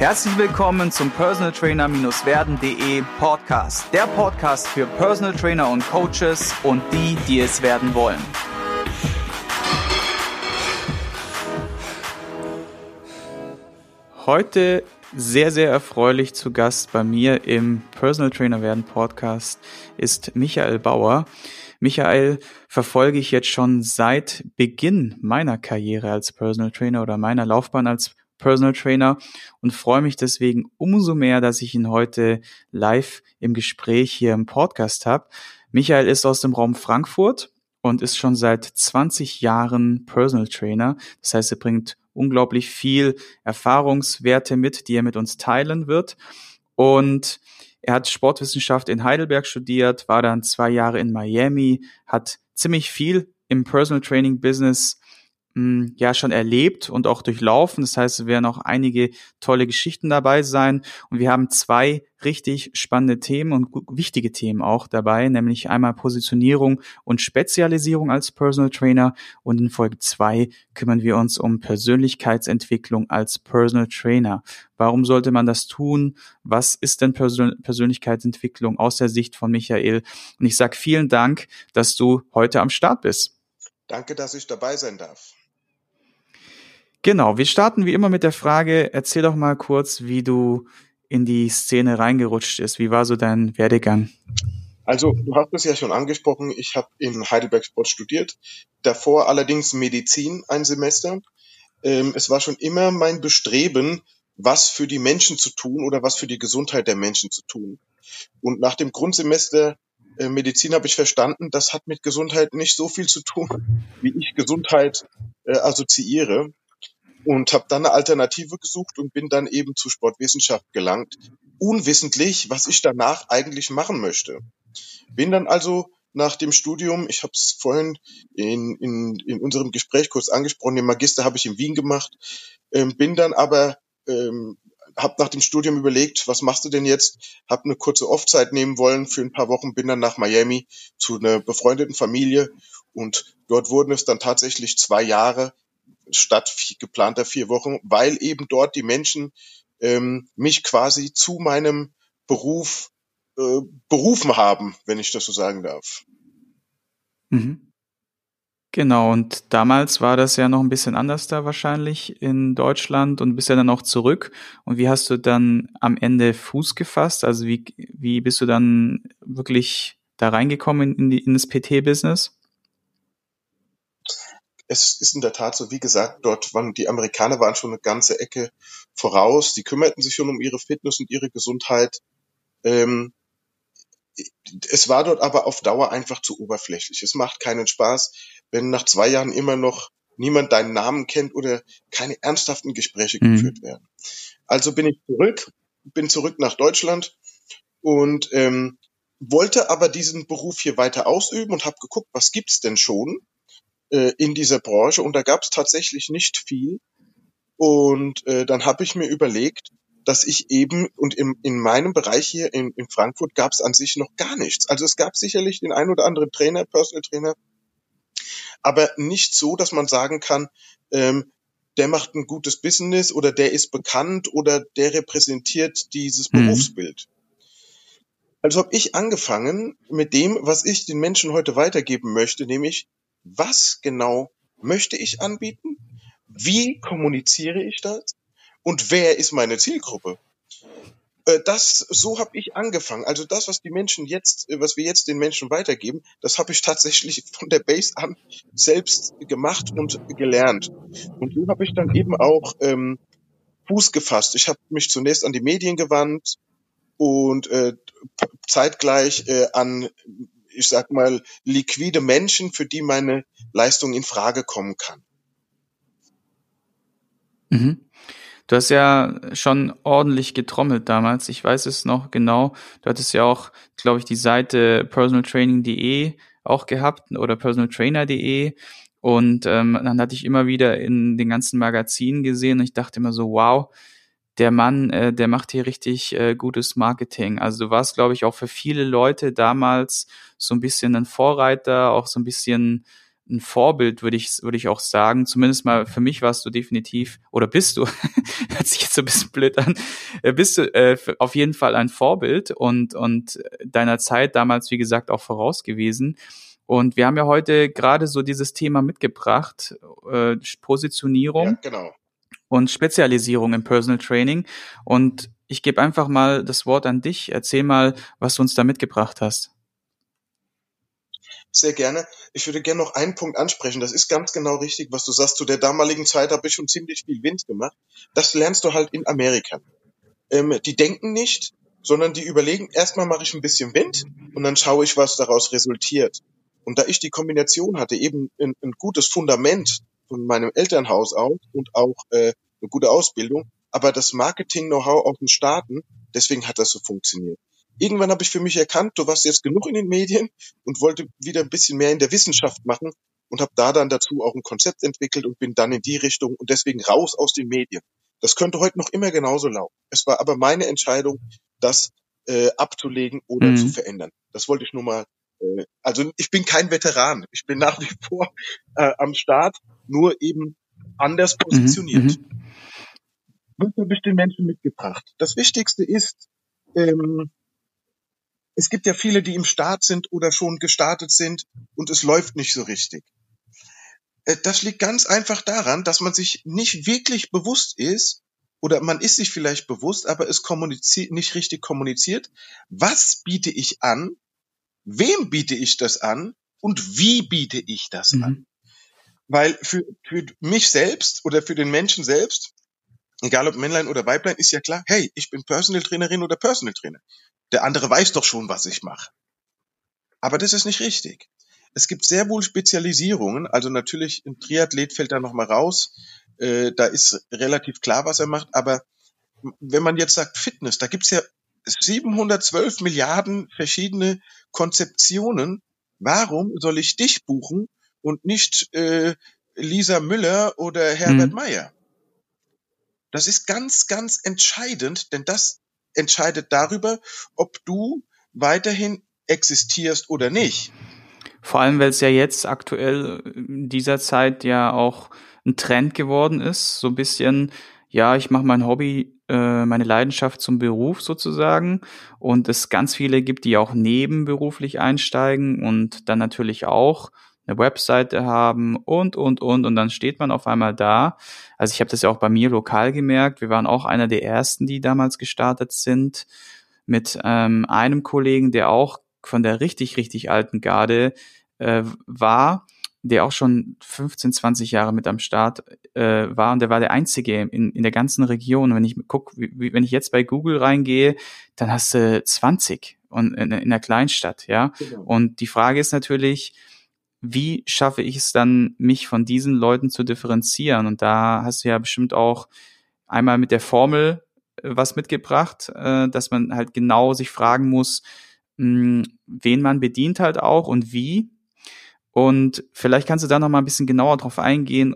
Herzlich willkommen zum Personal Trainer-werden.de Podcast. Der Podcast für Personal Trainer und Coaches und die, die es werden wollen. Heute sehr, sehr erfreulich zu Gast bei mir im Personal Trainer werden Podcast ist Michael Bauer. Michael verfolge ich jetzt schon seit Beginn meiner Karriere als Personal Trainer oder meiner Laufbahn als Personal Trainer und freue mich deswegen umso mehr, dass ich ihn heute live im Gespräch hier im Podcast habe. Michael ist aus dem Raum Frankfurt und ist schon seit 20 Jahren Personal Trainer. Das heißt, er bringt unglaublich viel Erfahrungswerte mit, die er mit uns teilen wird. Und er hat Sportwissenschaft in Heidelberg studiert, war dann zwei Jahre in Miami, hat ziemlich viel im Personal Training Business hm, ja schon erlebt und auch durchlaufen. Das heißt, es werden auch einige tolle Geschichten dabei sein. Und wir haben zwei richtig spannende Themen und wichtige Themen auch dabei, nämlich einmal Positionierung und Spezialisierung als Personal Trainer. Und in Folge zwei kümmern wir uns um Persönlichkeitsentwicklung als Personal Trainer. Warum sollte man das tun? Was ist denn Persön Persönlichkeitsentwicklung aus der Sicht von Michael? Und ich sage vielen Dank, dass du heute am Start bist. Danke, dass ich dabei sein darf. Genau, wir starten wie immer mit der Frage, erzähl doch mal kurz, wie du in die Szene reingerutscht ist. Wie war so dein Werdegang? Also, du hast es ja schon angesprochen, ich habe in Heidelberg Sport studiert, davor allerdings Medizin ein Semester. Ähm, es war schon immer mein Bestreben, was für die Menschen zu tun oder was für die Gesundheit der Menschen zu tun. Und nach dem Grundsemester äh, Medizin habe ich verstanden, das hat mit Gesundheit nicht so viel zu tun, wie ich Gesundheit äh, assoziiere und habe dann eine Alternative gesucht und bin dann eben zu Sportwissenschaft gelangt, unwissentlich, was ich danach eigentlich machen möchte. Bin dann also nach dem Studium, ich habe es vorhin in, in, in unserem Gespräch kurz angesprochen, den Magister habe ich in Wien gemacht, ähm, bin dann aber ähm, habe nach dem Studium überlegt, was machst du denn jetzt? Habe eine kurze Off-Zeit nehmen wollen für ein paar Wochen, bin dann nach Miami zu einer befreundeten Familie und dort wurden es dann tatsächlich zwei Jahre, statt geplanter vier Wochen, weil eben dort die Menschen ähm, mich quasi zu meinem Beruf äh, berufen haben, wenn ich das so sagen darf. Mhm. Genau, und damals war das ja noch ein bisschen anders da wahrscheinlich in Deutschland und bist ja dann auch zurück. Und wie hast du dann am Ende Fuß gefasst? Also wie, wie bist du dann wirklich da reingekommen in, die, in das PT-Business? Es ist in der Tat so, wie gesagt, dort waren die Amerikaner waren schon eine ganze Ecke voraus. Die kümmerten sich schon um ihre Fitness und ihre Gesundheit. Ähm, es war dort aber auf Dauer einfach zu oberflächlich. Es macht keinen Spaß, wenn nach zwei Jahren immer noch niemand deinen Namen kennt oder keine ernsthaften Gespräche mhm. geführt werden. Also bin ich zurück, bin zurück nach Deutschland und ähm, wollte aber diesen Beruf hier weiter ausüben und habe geguckt, was gibt's denn schon äh, in dieser Branche und da gab es tatsächlich nicht viel. Und äh, dann habe ich mir überlegt, dass ich eben, und in, in meinem Bereich hier in, in Frankfurt gab es an sich noch gar nichts. Also es gab sicherlich den ein oder anderen Trainer, Personal Trainer, aber nicht so, dass man sagen kann, ähm, der macht ein gutes Business oder der ist bekannt oder der repräsentiert dieses mhm. Berufsbild. Also habe ich angefangen mit dem, was ich den Menschen heute weitergeben möchte, nämlich was genau möchte ich anbieten, wie kommuniziere ich das und wer ist meine Zielgruppe. Äh, das, so habe ich angefangen. Also das, was die Menschen jetzt, äh, was wir jetzt den Menschen weitergeben, das habe ich tatsächlich von der Base an selbst gemacht und gelernt. Und so habe ich dann eben auch ähm, Fuß gefasst. Ich habe mich zunächst an die Medien gewandt und äh, zeitgleich äh, an ich sag mal, liquide Menschen, für die meine Leistung in Frage kommen kann. Mhm. Du hast ja schon ordentlich getrommelt damals. Ich weiß es noch genau. Du hattest ja auch, glaube ich, die Seite personaltraining.de auch gehabt oder personaltrainer.de. Und ähm, dann hatte ich immer wieder in den ganzen Magazinen gesehen und ich dachte immer so, wow, der Mann, äh, der macht hier richtig äh, gutes Marketing. Also du warst, glaube ich, auch für viele Leute damals so ein bisschen ein Vorreiter, auch so ein bisschen ein Vorbild, würde ich, würde ich auch sagen. Zumindest mal für mich warst du definitiv, oder bist du, hört sich jetzt so ein bisschen blöd an, äh, bist du äh, auf jeden Fall ein Vorbild und, und deiner Zeit damals, wie gesagt, auch voraus gewesen. Und wir haben ja heute gerade so dieses Thema mitgebracht, äh, Positionierung ja, genau. Und Spezialisierung im Personal Training. Und ich gebe einfach mal das Wort an dich. Erzähl mal, was du uns da mitgebracht hast. Sehr gerne. Ich würde gerne noch einen Punkt ansprechen. Das ist ganz genau richtig, was du sagst. Zu der damaligen Zeit habe ich schon ziemlich viel Wind gemacht. Das lernst du halt in Amerika. Ähm, die denken nicht, sondern die überlegen, erstmal mache ich ein bisschen Wind und dann schaue ich, was daraus resultiert. Und da ich die Kombination hatte, eben ein, ein gutes Fundament von meinem Elternhaus aus und auch äh, eine gute Ausbildung, aber das Marketing-Know-how aus den Staaten, deswegen hat das so funktioniert. Irgendwann habe ich für mich erkannt, du warst jetzt genug in den Medien und wollte wieder ein bisschen mehr in der Wissenschaft machen und habe da dann dazu auch ein Konzept entwickelt und bin dann in die Richtung und deswegen raus aus den Medien. Das könnte heute noch immer genauso laufen. Es war aber meine Entscheidung, das äh, abzulegen oder mhm. zu verändern. Das wollte ich nur mal äh, also ich bin kein Veteran. Ich bin nach wie vor äh, am Start, nur eben anders mhm, positioniert. Mhm, Was habe ich den Menschen mitgebracht? Das Wichtigste ist, ähm, es gibt ja viele, die im Start sind oder schon gestartet sind und es läuft nicht so richtig. Äh, das liegt ganz einfach daran, dass man sich nicht wirklich bewusst ist, oder man ist sich vielleicht bewusst, aber es kommuniziert, nicht richtig kommuniziert. Was biete ich an? Wem biete ich das an und wie biete ich das mhm. an? Weil für, für mich selbst oder für den Menschen selbst, egal ob Männlein oder Weiblein, ist ja klar, hey, ich bin Personal Trainerin oder Personal Trainer. Der andere weiß doch schon, was ich mache. Aber das ist nicht richtig. Es gibt sehr wohl Spezialisierungen, also natürlich ein Triathlet fällt da nochmal raus, äh, da ist relativ klar, was er macht, aber wenn man jetzt sagt Fitness, da gibt's ja 712 Milliarden verschiedene Konzeptionen. Warum soll ich dich buchen und nicht äh, Lisa Müller oder Herbert mhm. Meyer? Das ist ganz, ganz entscheidend, denn das entscheidet darüber, ob du weiterhin existierst oder nicht. Vor allem, weil es ja jetzt aktuell in dieser Zeit ja auch ein Trend geworden ist, so ein bisschen, ja, ich mache mein Hobby äh, meine Leidenschaft zum Beruf sozusagen und es ganz viele gibt, die auch nebenberuflich einsteigen und dann natürlich auch eine Webseite haben und, und, und und dann steht man auf einmal da. Also ich habe das ja auch bei mir lokal gemerkt. Wir waren auch einer der ersten, die damals gestartet sind mit ähm, einem Kollegen, der auch von der richtig, richtig alten Garde äh, war der auch schon 15, 20 Jahre mit am Start äh, war und der war der einzige in, in der ganzen Region. Und wenn ich guck, wie, wenn ich jetzt bei Google reingehe, dann hast du 20 und in, in einer Kleinstadt, ja. Genau. Und die Frage ist natürlich, wie schaffe ich es dann, mich von diesen Leuten zu differenzieren? Und da hast du ja bestimmt auch einmal mit der Formel äh, was mitgebracht, äh, dass man halt genau sich fragen muss, mh, wen man bedient halt auch und wie und vielleicht kannst du da noch mal ein bisschen genauer drauf eingehen,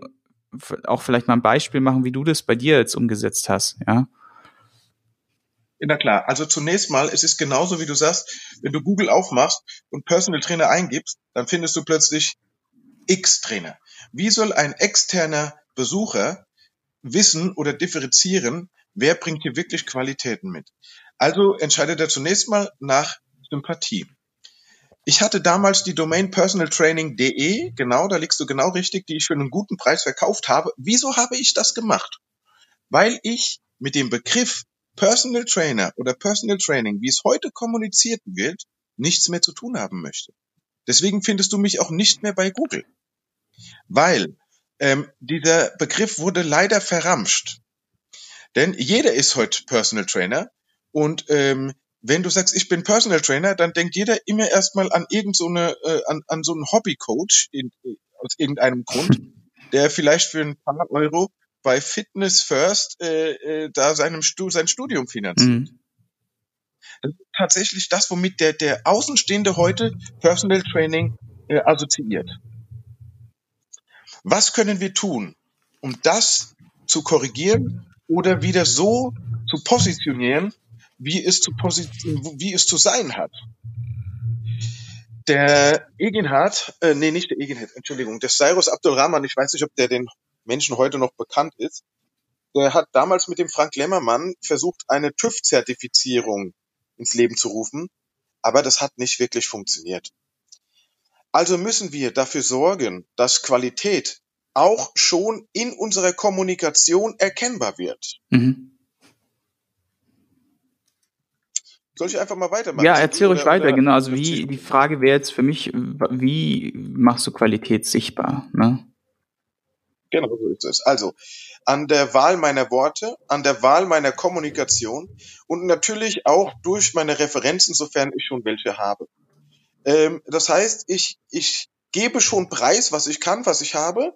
auch vielleicht mal ein Beispiel machen, wie du das bei dir jetzt umgesetzt hast, ja? Na klar, also zunächst mal, es ist genauso wie du sagst, wenn du Google aufmachst und Personal Trainer eingibst, dann findest du plötzlich X Trainer. Wie soll ein externer Besucher wissen oder differenzieren, wer bringt hier wirklich Qualitäten mit? Also entscheidet er zunächst mal nach Sympathie. Ich hatte damals die Domain personaltraining.de, genau, da liegst du genau richtig, die ich für einen guten Preis verkauft habe. Wieso habe ich das gemacht? Weil ich mit dem Begriff Personal Trainer oder Personal Training, wie es heute kommuniziert wird, nichts mehr zu tun haben möchte. Deswegen findest du mich auch nicht mehr bei Google. Weil ähm, dieser Begriff wurde leider verramscht. Denn jeder ist heute Personal Trainer und ähm, wenn du sagst, ich bin Personal Trainer, dann denkt jeder immer erstmal an irgend so eine, äh, an, an so einen Hobbycoach in, aus irgendeinem Grund, der vielleicht für ein paar Euro bei Fitness First äh, äh, da seinem Stu sein Studium finanziert. Mhm. Das ist tatsächlich das, womit der, der Außenstehende heute Personal Training äh, assoziiert. Was können wir tun, um das zu korrigieren oder wieder so zu positionieren, wie es zu, wie es zu sein hat. Der Eginhard, äh, nee, nicht der Eginhard, Entschuldigung, der Cyrus Abdulrahman, ich weiß nicht, ob der den Menschen heute noch bekannt ist, der hat damals mit dem Frank Lemmermann versucht, eine TÜV-Zertifizierung ins Leben zu rufen, aber das hat nicht wirklich funktioniert. Also müssen wir dafür sorgen, dass Qualität auch schon in unserer Kommunikation erkennbar wird. Mhm. Soll ich einfach mal weitermachen? Ja, erzähl ruhig weiter, genau. Also wie, die Frage wäre jetzt für mich, wie machst du Qualität sichtbar? Ne? Genau, so ist es. Also, an der Wahl meiner Worte, an der Wahl meiner Kommunikation und natürlich auch durch meine Referenzen, sofern ich schon welche habe. Ähm, das heißt, ich, ich gebe schon preis, was ich kann, was ich habe,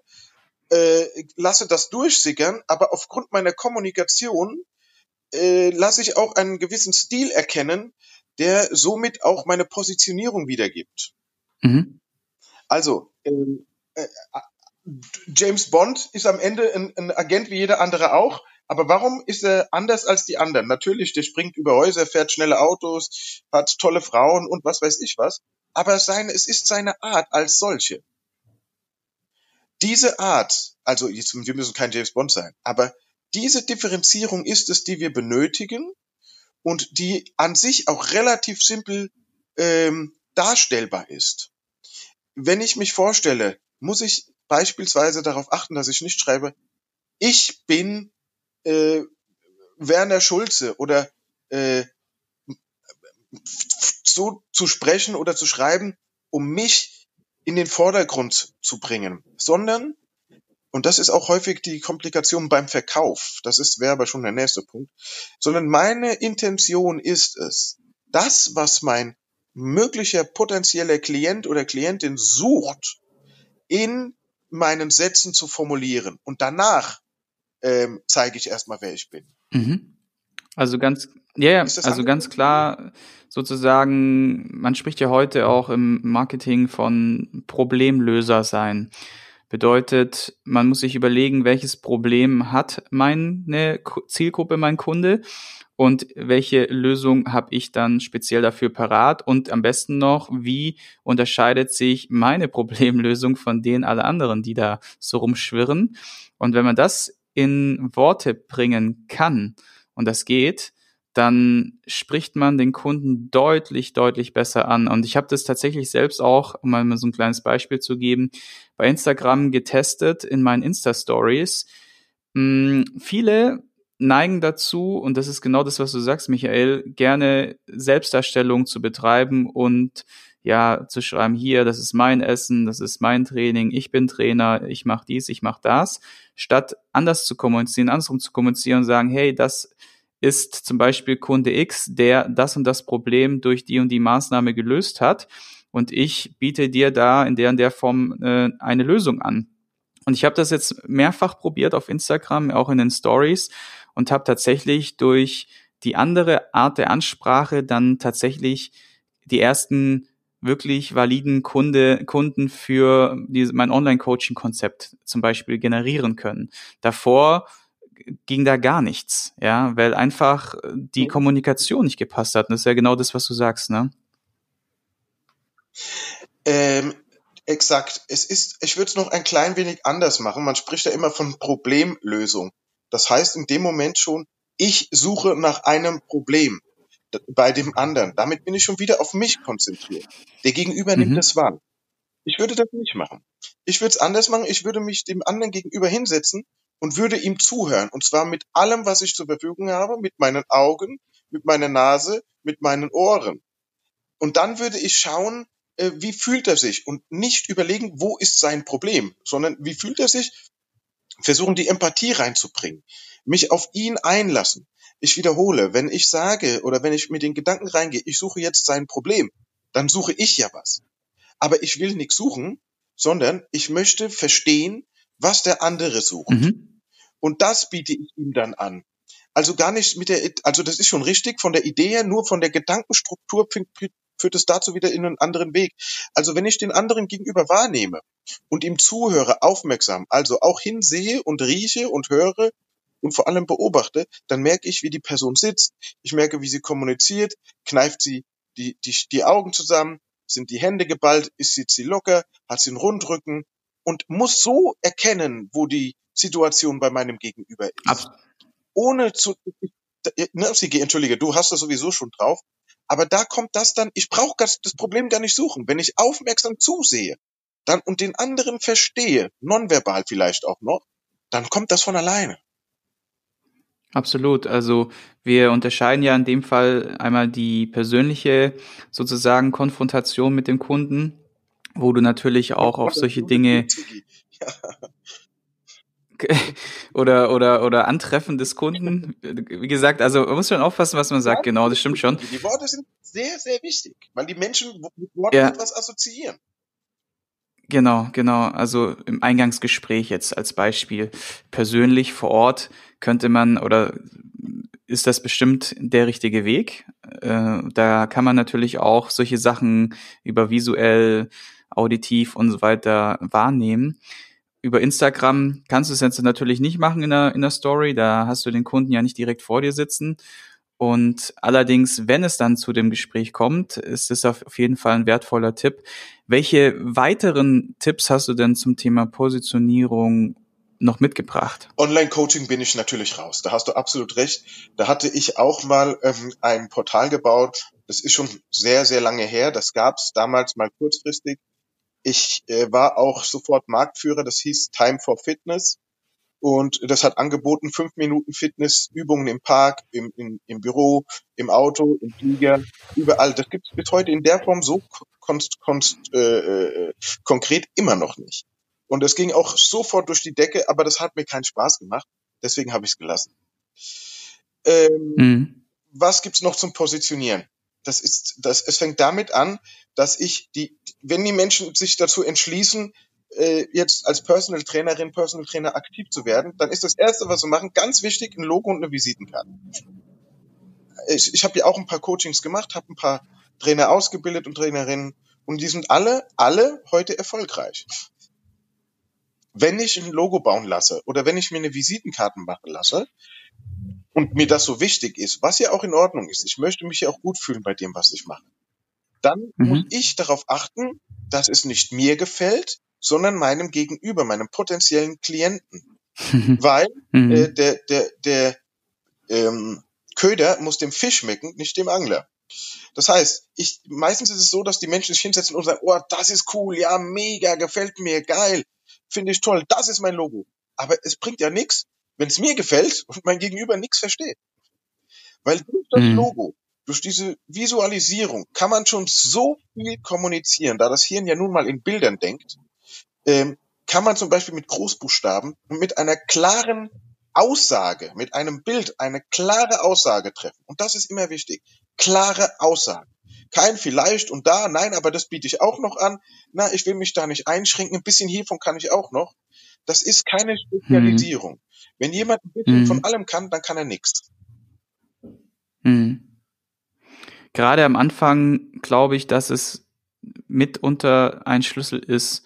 äh, lasse das durchsickern, aber aufgrund meiner Kommunikation äh, lasse ich auch einen gewissen Stil erkennen, der somit auch meine Positionierung wiedergibt. Mhm. Also, ähm, äh, James Bond ist am Ende ein, ein, Agent wie jeder andere auch, aber warum ist er anders als die anderen? Natürlich, der springt über Häuser, fährt schnelle Autos, hat tolle Frauen und was weiß ich was, aber seine, es ist seine Art als solche. Diese Art, also jetzt, wir müssen kein James Bond sein, aber diese Differenzierung ist es, die wir benötigen und die an sich auch relativ simpel ähm, darstellbar ist. Wenn ich mich vorstelle, muss ich beispielsweise darauf achten, dass ich nicht schreibe, ich bin äh, Werner Schulze oder äh, so zu sprechen oder zu schreiben, um mich in den Vordergrund zu bringen, sondern und das ist auch häufig die Komplikation beim Verkauf. Das ist wäre aber schon der nächste Punkt. Sondern meine Intention ist es, das, was mein möglicher potenzieller Klient oder Klientin sucht, in meinen Sätzen zu formulieren. Und danach ähm, zeige ich erstmal, wer ich bin. Mhm. Also ganz, ja, ja also ganz klar sozusagen, man spricht ja heute auch im Marketing von Problemlöser sein. Bedeutet, man muss sich überlegen, welches Problem hat meine Zielgruppe, mein Kunde und welche Lösung habe ich dann speziell dafür parat und am besten noch, wie unterscheidet sich meine Problemlösung von denen aller anderen, die da so rumschwirren. Und wenn man das in Worte bringen kann und das geht, dann spricht man den Kunden deutlich, deutlich besser an. Und ich habe das tatsächlich selbst auch, um mal so ein kleines Beispiel zu geben, bei Instagram getestet in meinen Insta-Stories. Hm, viele neigen dazu, und das ist genau das, was du sagst, Michael, gerne Selbstdarstellung zu betreiben und ja, zu schreiben, hier, das ist mein Essen, das ist mein Training, ich bin Trainer, ich mache dies, ich mache das, statt anders zu kommunizieren, andersrum zu kommunizieren und sagen, hey, das ist zum Beispiel Kunde X, der das und das Problem durch die und die Maßnahme gelöst hat und ich biete dir da in der und der Form äh, eine Lösung an. Und ich habe das jetzt mehrfach probiert auf Instagram, auch in den Stories und habe tatsächlich durch die andere Art der Ansprache dann tatsächlich die ersten wirklich validen Kunde, Kunden für diese, mein Online-Coaching-Konzept zum Beispiel generieren können. Davor ging da gar nichts, ja, weil einfach die Kommunikation nicht gepasst hat. Und das ist ja genau das, was du sagst, ne? Ähm, exakt. Es ist, ich würde es noch ein klein wenig anders machen. Man spricht ja immer von Problemlösung. Das heißt in dem Moment schon, ich suche nach einem Problem bei dem anderen. Damit bin ich schon wieder auf mich konzentriert. Der Gegenüber mhm. nimmt das wahr. Ich würde das nicht machen. Ich würde es anders machen. Ich würde mich dem anderen gegenüber hinsetzen und würde ihm zuhören. Und zwar mit allem, was ich zur Verfügung habe, mit meinen Augen, mit meiner Nase, mit meinen Ohren. Und dann würde ich schauen, äh, wie fühlt er sich und nicht überlegen, wo ist sein Problem, sondern wie fühlt er sich, versuchen die Empathie reinzubringen, mich auf ihn einlassen. Ich wiederhole, wenn ich sage oder wenn ich mit den Gedanken reingehe, ich suche jetzt sein Problem, dann suche ich ja was. Aber ich will nichts suchen, sondern ich möchte verstehen, was der andere sucht. Mhm. Und das biete ich ihm dann an. Also gar nicht mit der, also das ist schon richtig von der Idee her, nur von der Gedankenstruktur führt es dazu wieder in einen anderen Weg. Also wenn ich den anderen gegenüber wahrnehme und ihm zuhöre, aufmerksam, also auch hinsehe und rieche und höre und vor allem beobachte, dann merke ich, wie die Person sitzt. Ich merke, wie sie kommuniziert, kneift sie die, die, die Augen zusammen, Sind die Hände geballt? Ist sie locker? Hat sie einen Rundrücken? Und muss so erkennen, wo die Situation bei meinem Gegenüber ist. Abs Ohne zu, ne, Sigi, entschuldige, du hast das sowieso schon drauf. Aber da kommt das dann, ich brauche das Problem gar nicht suchen. Wenn ich aufmerksam zusehe, dann und den anderen verstehe, nonverbal vielleicht auch noch, dann kommt das von alleine. Absolut. Also wir unterscheiden ja in dem Fall einmal die persönliche sozusagen Konfrontation mit dem Kunden, wo du natürlich auch auf solche Dinge oder oder oder Antreffen des Kunden. Wie gesagt, also man muss schon aufpassen, was man sagt. Genau, das stimmt schon. Die Worte sind sehr sehr wichtig, weil die Menschen mit Worten Ja. etwas assoziieren. Genau, genau. Also im Eingangsgespräch jetzt als Beispiel persönlich vor Ort könnte man oder ist das bestimmt der richtige Weg. Äh, da kann man natürlich auch solche Sachen über visuell, auditiv und so weiter wahrnehmen. Über Instagram kannst du es jetzt natürlich nicht machen in der, in der Story. Da hast du den Kunden ja nicht direkt vor dir sitzen. Und allerdings, wenn es dann zu dem Gespräch kommt, ist es auf jeden Fall ein wertvoller Tipp. Welche weiteren Tipps hast du denn zum Thema Positionierung noch mitgebracht? Online-Coaching bin ich natürlich raus. Da hast du absolut recht. Da hatte ich auch mal ähm, ein Portal gebaut. Das ist schon sehr, sehr lange her. Das gab es damals mal kurzfristig. Ich äh, war auch sofort Marktführer. Das hieß Time for Fitness. Und das hat angeboten, fünf Minuten Fitnessübungen im Park, im, im, im Büro, im Auto, im Flieger, überall. Das gibt es bis heute in der Form so konst, konst, äh, äh, konkret immer noch nicht. Und es ging auch sofort durch die Decke, aber das hat mir keinen Spaß gemacht. Deswegen habe ich es gelassen. Ähm, Mhm. was gibt's noch zum Positionieren? Das ist, das, es fängt damit an, dass ich die, wenn die Menschen sich dazu entschließen, äh, jetzt als Personal Trainerin, Personal Trainer aktiv zu werden, dann ist das erste, was wir machen, ganz wichtig, ein Logo und eine Visitenkarte. Ich, ich habe ja auch ein paar Coachings gemacht, habe ein paar Trainer ausgebildet und Trainerinnen und die sind alle, alle heute erfolgreich. Wenn ich ein Logo bauen lasse oder wenn ich mir eine Visitenkarte machen lasse, und mir das so wichtig ist, was ja auch in Ordnung ist, ich möchte mich ja auch gut fühlen bei dem, was ich mache, dann Mhm. muss ich darauf achten, dass es nicht mir gefällt, sondern meinem Gegenüber, meinem potenziellen Klienten. Weil Mhm. äh, der, der, der ähm, Köder muss dem Fisch schmecken, nicht dem Angler. Das heißt, ich, meistens ist es so, dass die Menschen sich hinsetzen und sagen, oh, das ist cool, ja, mega, gefällt mir, geil, finde ich toll, das ist mein Logo. Aber es bringt ja nichts, wenn es mir gefällt und mein Gegenüber nichts versteht. Weil durch das Mhm. Logo, durch diese Visualisierung kann man schon so viel kommunizieren, da das Hirn ja nun mal in Bildern denkt, ähm, kann man zum Beispiel mit Großbuchstaben und mit einer klaren Aussage, mit einem Bild eine klare Aussage treffen. Und das ist immer wichtig. Klare Aussage. Kein vielleicht und da, nein, aber das biete ich auch noch an. Na, ich will mich da nicht einschränken. Ein bisschen hiervon kann ich auch noch. Das ist keine Spezialisierung. Wenn jemand ein bisschen Mhm. von allem kann, dann kann er nichts. Mhm. Gerade am Anfang glaube ich, dass es mitunter ein Schlüssel ist,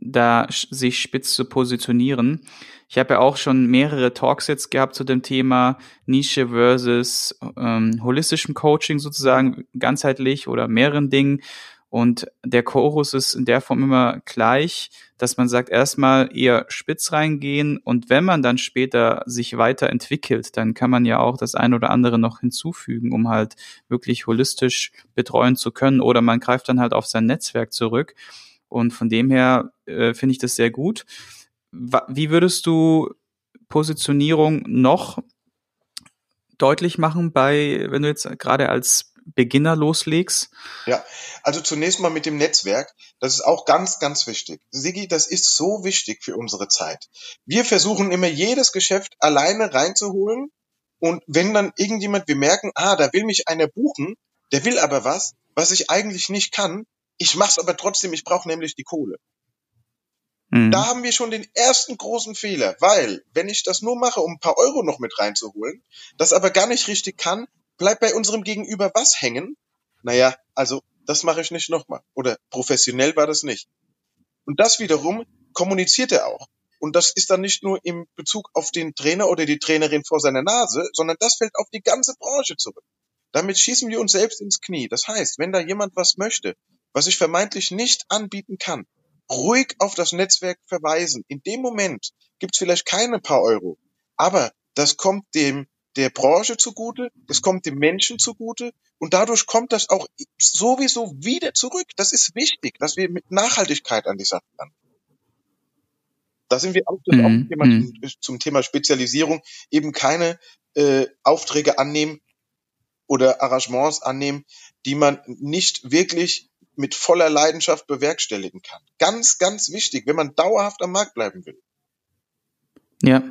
da sich spitz zu positionieren. Ich habe ja auch schon mehrere Talks jetzt gehabt zu dem Thema Nische versus ähm, holistischem Coaching sozusagen, ganzheitlich oder mehreren Dingen. Und der Chorus ist in der Form immer gleich, dass man sagt, erstmal eher spitz reingehen und wenn man dann später sich weiterentwickelt, dann kann man ja auch das ein oder andere noch hinzufügen, um halt wirklich holistisch betreuen zu können oder man greift dann halt auf sein Netzwerk zurück. Und von dem her äh, finde ich das sehr gut. Wie würdest du Positionierung noch deutlich machen bei, wenn du jetzt gerade als Beginner loslegst? Ja, also zunächst mal mit dem Netzwerk. Das ist auch ganz, ganz wichtig. Sigi, das ist so wichtig für unsere Zeit. Wir versuchen immer jedes Geschäft alleine reinzuholen. Und wenn dann irgendjemand, wir merken, ah, da will mich einer buchen, der will aber was, was ich eigentlich nicht kann. Ich mach's aber trotzdem, ich brauche nämlich die Kohle. Mhm. Da haben wir schon den ersten großen Fehler, weil wenn ich das nur mache, um ein paar Euro noch mit reinzuholen, das aber gar nicht richtig kann, bleibt bei unserem Gegenüber was hängen? Naja, also das mache ich nicht nochmal. Oder professionell war das nicht. Und das wiederum kommuniziert er auch. Und das ist dann nicht nur im Bezug auf den Trainer oder die Trainerin vor seiner Nase, sondern das fällt auf die ganze Branche zurück. Damit schießen wir uns selbst ins Knie. Das heißt, wenn da jemand was möchte, was ich vermeintlich nicht anbieten kann, ruhig auf das Netzwerk verweisen. In dem Moment gibt's vielleicht keine paar Euro, aber das kommt dem der Branche zugute, das kommt dem Menschen zugute und dadurch kommt das auch sowieso wieder zurück. Das ist wichtig, dass wir mit Nachhaltigkeit an die Sache ran. Da sind wir auch, mhm. auch mhm. zum Thema Spezialisierung eben keine äh, Aufträge annehmen oder Arrangements annehmen, die man nicht wirklich mit voller Leidenschaft bewerkstelligen kann. Ganz, ganz wichtig, wenn man dauerhaft am Markt bleiben will. Ja,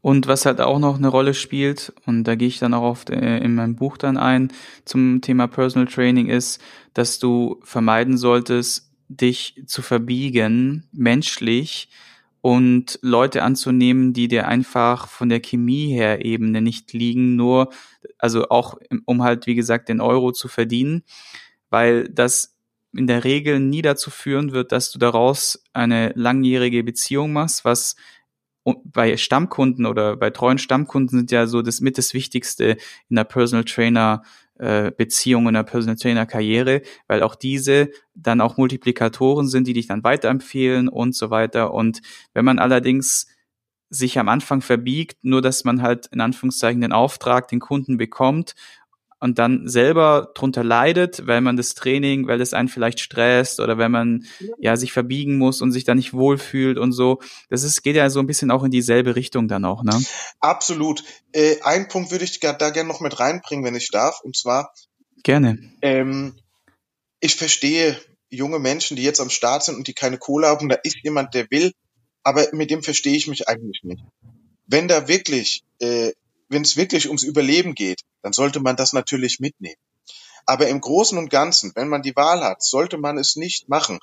und was halt auch noch eine Rolle spielt, und da gehe ich dann auch oft äh, in meinem Buch dann ein zum Thema Personal Training, ist, dass du vermeiden solltest, dich zu verbiegen, menschlich, und Leute anzunehmen, die dir einfach von der Chemie her Ebene nicht liegen, nur, also auch um halt, wie gesagt, den Euro zu verdienen, weil das in der Regel nie dazu führen wird, dass du daraus eine langjährige Beziehung machst, was bei Stammkunden oder bei treuen Stammkunden sind ja so das mit das Wichtigste in der Personal Trainer äh, Beziehung in der Personal Trainer Karriere, weil auch diese dann auch Multiplikatoren sind, die dich dann weiterempfehlen und so weiter. Und wenn man allerdings sich am Anfang verbiegt, nur dass man halt in Anführungszeichen den Auftrag, den Kunden bekommt und dann selber drunter leidet, weil man das Training, weil das einen vielleicht stresst oder wenn man ja sich verbiegen muss und sich da nicht wohlfühlt und so. Das ist, geht ja so ein bisschen auch in dieselbe Richtung dann auch, ne? Absolut. Äh, ein Punkt würde ich da gerne noch mit reinbringen, wenn ich darf, und zwar. Gerne. Ähm, ich verstehe junge Menschen, die jetzt am Start sind und die keine Kohle haben, da ist jemand, der will, aber mit dem verstehe ich mich eigentlich nicht. Wenn da wirklich äh, wenn es wirklich ums Überleben geht, dann sollte man das natürlich mitnehmen. Aber im Großen und Ganzen, wenn man die Wahl hat, sollte man es nicht machen.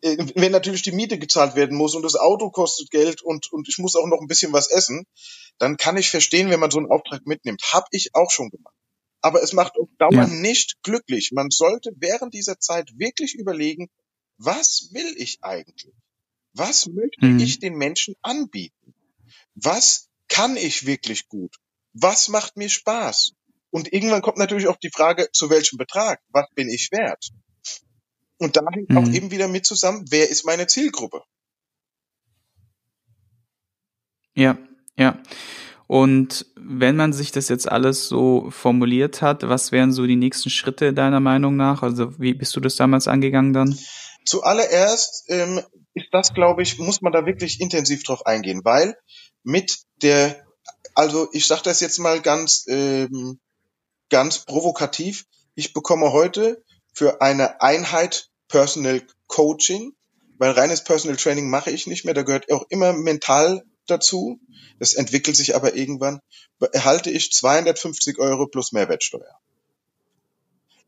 Äh, wenn natürlich die Miete gezahlt werden muss und das Auto kostet Geld und, und ich muss auch noch ein bisschen was essen, dann kann ich verstehen, wenn man so einen Auftrag mitnimmt. Hab ich auch schon gemacht. Aber es macht auf Dauer ja. nicht glücklich. Man sollte während dieser Zeit wirklich überlegen, was will ich eigentlich? Was möchte mhm. ich den Menschen anbieten? Was kann ich wirklich gut? Was macht mir Spaß? Und irgendwann kommt natürlich auch die Frage, zu welchem Betrag? Was bin ich wert? Und da hängt mhm. auch eben wieder mit zusammen, wer ist meine Zielgruppe? Ja, ja. Und wenn man sich das jetzt alles so formuliert hat, was wären so die nächsten Schritte deiner Meinung nach? Also wie bist du das damals angegangen dann? Zuallererst ähm, ist das, glaube ich, muss man da wirklich intensiv drauf eingehen, weil mit der also ich sage das jetzt mal ganz, ähm, ganz provokativ. Ich bekomme heute für eine Einheit Personal Coaching, weil reines Personal Training mache ich nicht mehr, da gehört auch immer mental dazu. Das entwickelt sich aber irgendwann. Erhalte ich 250 Euro plus Mehrwertsteuer.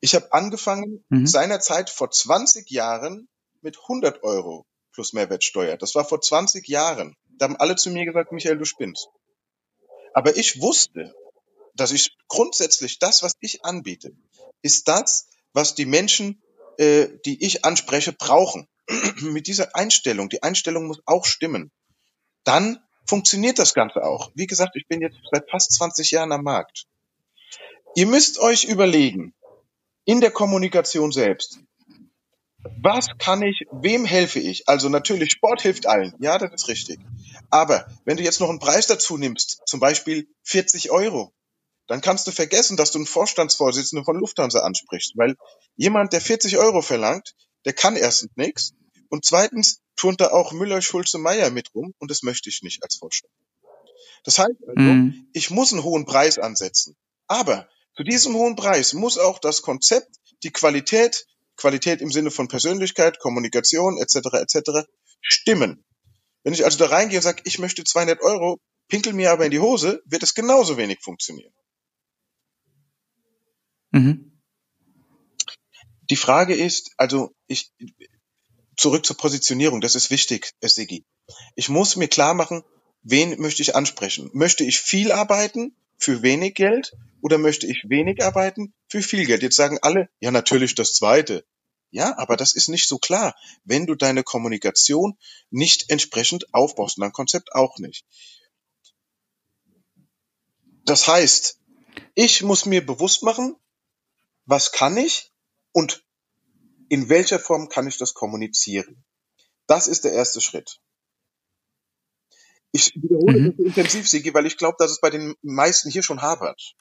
Ich habe angefangen mhm. seinerzeit vor 20 Jahren mit 100 Euro plus Mehrwertsteuer. Das war vor 20 Jahren. Da haben alle zu mir gesagt, Michael, du spinnst. Aber ich wusste, dass ich grundsätzlich das, was ich anbiete, ist das, was die Menschen, äh, die ich anspreche, brauchen. Mit dieser Einstellung, die Einstellung muss auch stimmen. Dann funktioniert das Ganze auch. Wie gesagt, ich bin jetzt seit fast 20 Jahren am Markt. Ihr müsst euch überlegen, in der Kommunikation selbst, was kann ich, wem helfe ich? Also natürlich, Sport hilft allen. Ja, das ist richtig. Aber wenn du jetzt noch einen Preis dazu nimmst, zum Beispiel 40 Euro, dann kannst du vergessen, dass du einen Vorstandsvorsitzenden von Lufthansa ansprichst, weil jemand, der 40 Euro verlangt, der kann erstens nichts und zweitens turnt da auch Müller, Schulze, Meier mit rum und das möchte ich nicht als Vorstand. Das heißt also, mhm. ich muss einen hohen Preis ansetzen. Aber zu diesem hohen Preis muss auch das Konzept, die Qualität, Qualität im Sinne von Persönlichkeit, Kommunikation etc. etc. stimmen. Wenn ich also da reingehe und sage, ich möchte 200 Euro, pinkel mir aber in die Hose, wird es genauso wenig funktionieren. Mhm. Die Frage ist, also ich zurück zur Positionierung, das ist wichtig, Sigi. Ich muss mir klar machen, wen möchte ich ansprechen? Möchte ich viel arbeiten für wenig Geld oder möchte ich wenig arbeiten für viel Geld? Jetzt sagen alle, ja natürlich das Zweite. Ja, aber das ist nicht so klar, wenn du deine Kommunikation nicht entsprechend aufbaust und dein Konzept auch nicht. Das heißt, ich muss mir bewusst machen, was kann ich und In welcher Form kann ich das kommunizieren? Das ist der erste Schritt. Ich wiederhole mhm. das intensiv, Sigi, weil ich glaube, dass es bei den meisten hier schon hapert.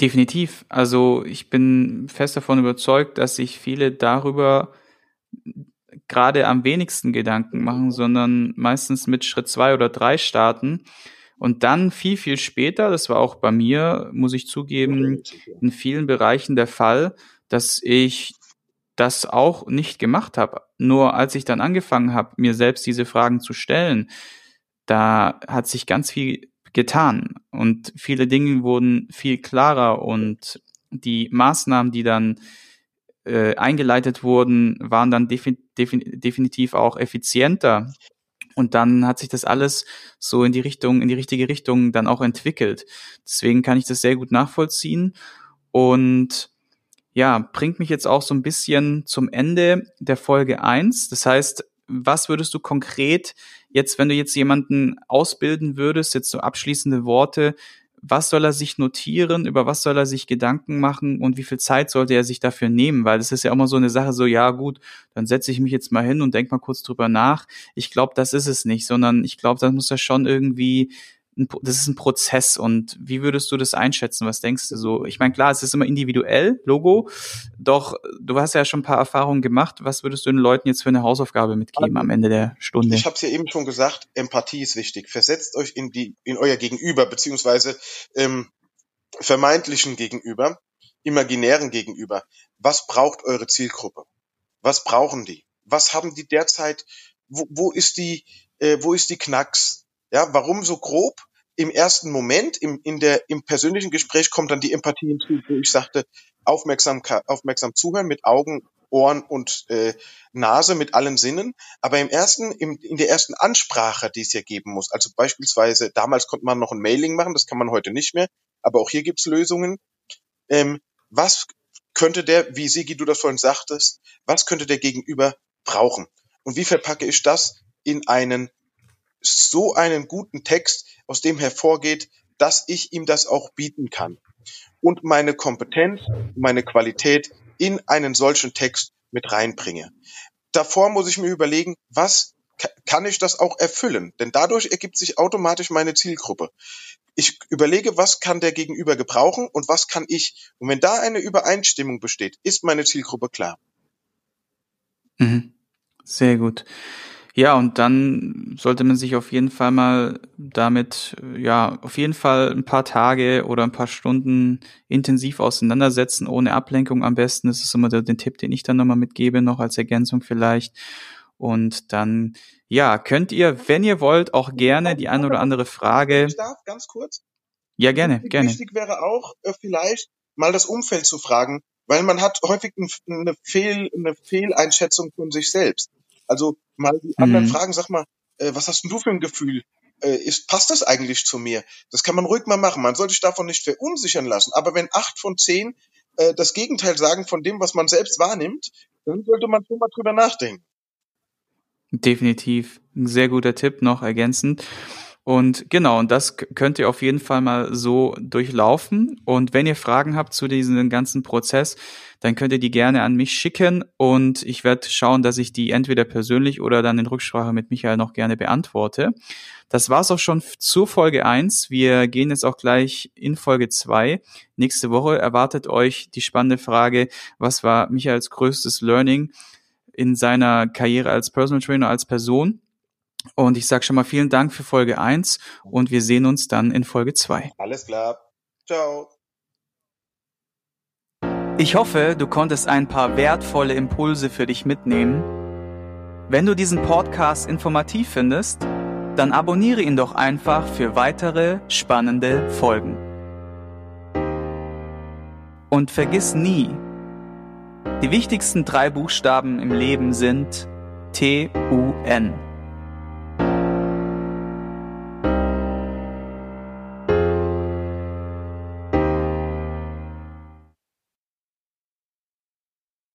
Definitiv. Also ich bin fest davon überzeugt, dass sich viele darüber gerade am wenigsten Gedanken machen, sondern meistens mit Schritt zwei oder drei starten. Und dann viel, viel später, das war auch bei mir, muss ich zugeben, in vielen Bereichen der Fall, dass ich das auch nicht gemacht habe. Nur als ich dann angefangen habe, mir selbst diese Fragen zu stellen, da hat sich ganz viel getan und viele Dinge wurden viel klarer und die Maßnahmen, die dann äh, eingeleitet wurden, waren dann defi defi definitiv auch effizienter. Und dann hat sich das alles so in die Richtung, in die richtige Richtung dann auch entwickelt. Deswegen kann ich das sehr gut nachvollziehen. Und ja, bringt mich jetzt auch so ein bisschen zum Ende der Folge eins. Das heißt, was würdest du konkret jetzt, wenn du jetzt jemanden ausbilden würdest, jetzt so abschließende Worte, was soll er sich notieren, über was soll er sich Gedanken machen und wie viel Zeit sollte er sich dafür nehmen? Weil das ist ja immer so eine Sache, so ja gut, dann setze ich mich jetzt mal hin und denk mal kurz drüber nach. Ich glaube, das ist es nicht, sondern ich glaube, das muss er schon irgendwie das ist ein Prozess und wie würdest du das einschätzen? Was denkst du so? Ich meine, klar, es ist immer individuell, Logo, doch du hast ja schon ein paar Erfahrungen gemacht. Was würdest du den Leuten jetzt für eine Hausaufgabe mitgeben am Ende der Stunde? Ich habe es ja eben schon gesagt, Empathie ist wichtig. Versetzt euch in die in euer Gegenüber beziehungsweise ähm, vermeintlichen Gegenüber, imaginären Gegenüber. Was braucht eure Zielgruppe? Was brauchen die? Was haben die derzeit? Wo, wo ist die? Äh, wo ist die Knacks? Ja, warum so grob? Im ersten Moment, im, in der, im persönlichen Gespräch kommt dann die Empathie hinzu, wo ich sagte, aufmerksam, aufmerksam zuhören mit Augen, Ohren und äh, Nase, mit allen Sinnen. Aber im ersten, im, in der ersten Ansprache, die es ja geben muss, also beispielsweise, damals konnte man noch ein Mailing machen, das kann man heute nicht mehr, aber auch hier gibt's Lösungen. Ähm, was könnte der, wie Sigi du das vorhin sagtest, was könnte der Gegenüber brauchen? Und wie verpacke ich das in einen so einen guten Text, aus dem hervorgeht, dass ich ihm das auch bieten kann und meine Kompetenz, meine Qualität in einen solchen Text mit reinbringe. Davor muss ich mir überlegen, was kann ich das auch erfüllen? Denn dadurch ergibt sich automatisch meine Zielgruppe. Ich überlege, was kann der Gegenüber gebrauchen und was kann ich. Und wenn da eine Übereinstimmung besteht, ist meine Zielgruppe klar. Mhm. Sehr gut. Ja, und dann sollte man sich auf jeden Fall mal damit, ja, auf jeden Fall ein paar Tage oder ein paar Stunden intensiv auseinandersetzen, ohne Ablenkung am besten. Das ist immer der, der Tipp, den ich dann nochmal mitgebe, noch als Ergänzung vielleicht. Und dann, ja, könnt ihr, wenn ihr wollt, auch gerne die eine oder andere Frage. Ich darf ganz kurz. Ja, gerne, wichtig, gerne. Wichtig wäre auch, äh, vielleicht mal das Umfeld zu fragen, weil man hat häufig eine, Fehl, eine Fehleinschätzung von sich selbst. Also mal die anderen mhm. fragen, sag mal, äh, was hast denn du für ein Gefühl? Äh, ist, passt das eigentlich zu mir? Das kann man ruhig mal machen. Man sollte sich davon nicht verunsichern lassen. Aber wenn acht von zehn äh, das Gegenteil sagen von dem, was man selbst wahrnimmt, dann sollte man schon mal drüber nachdenken. Definitiv. Ein sehr guter Tipp noch ergänzend. Und genau, und das könnt ihr auf jeden Fall mal so durchlaufen. Und wenn ihr Fragen habt zu diesem ganzen Prozess, dann könnt ihr die gerne an mich schicken und ich werde schauen, dass ich die entweder persönlich oder dann in Rücksprache mit Michael noch gerne beantworte. Das war's auch schon zur Folge eins. Wir gehen jetzt auch gleich in Folge zwei. Nächste Woche erwartet euch die spannende Frage, was war Michaels größtes Learning in seiner Karriere als Personal Trainer, als Person? Und ich sage schon mal vielen Dank für Folge 1 und wir sehen uns dann in Folge 2. Alles klar. Ciao. Ich hoffe, du konntest ein paar wertvolle Impulse für dich mitnehmen. Wenn du diesen Podcast informativ findest, dann abonniere ihn doch einfach für weitere spannende Folgen. Und vergiss nie, die wichtigsten drei Buchstaben im Leben sind T-U-N.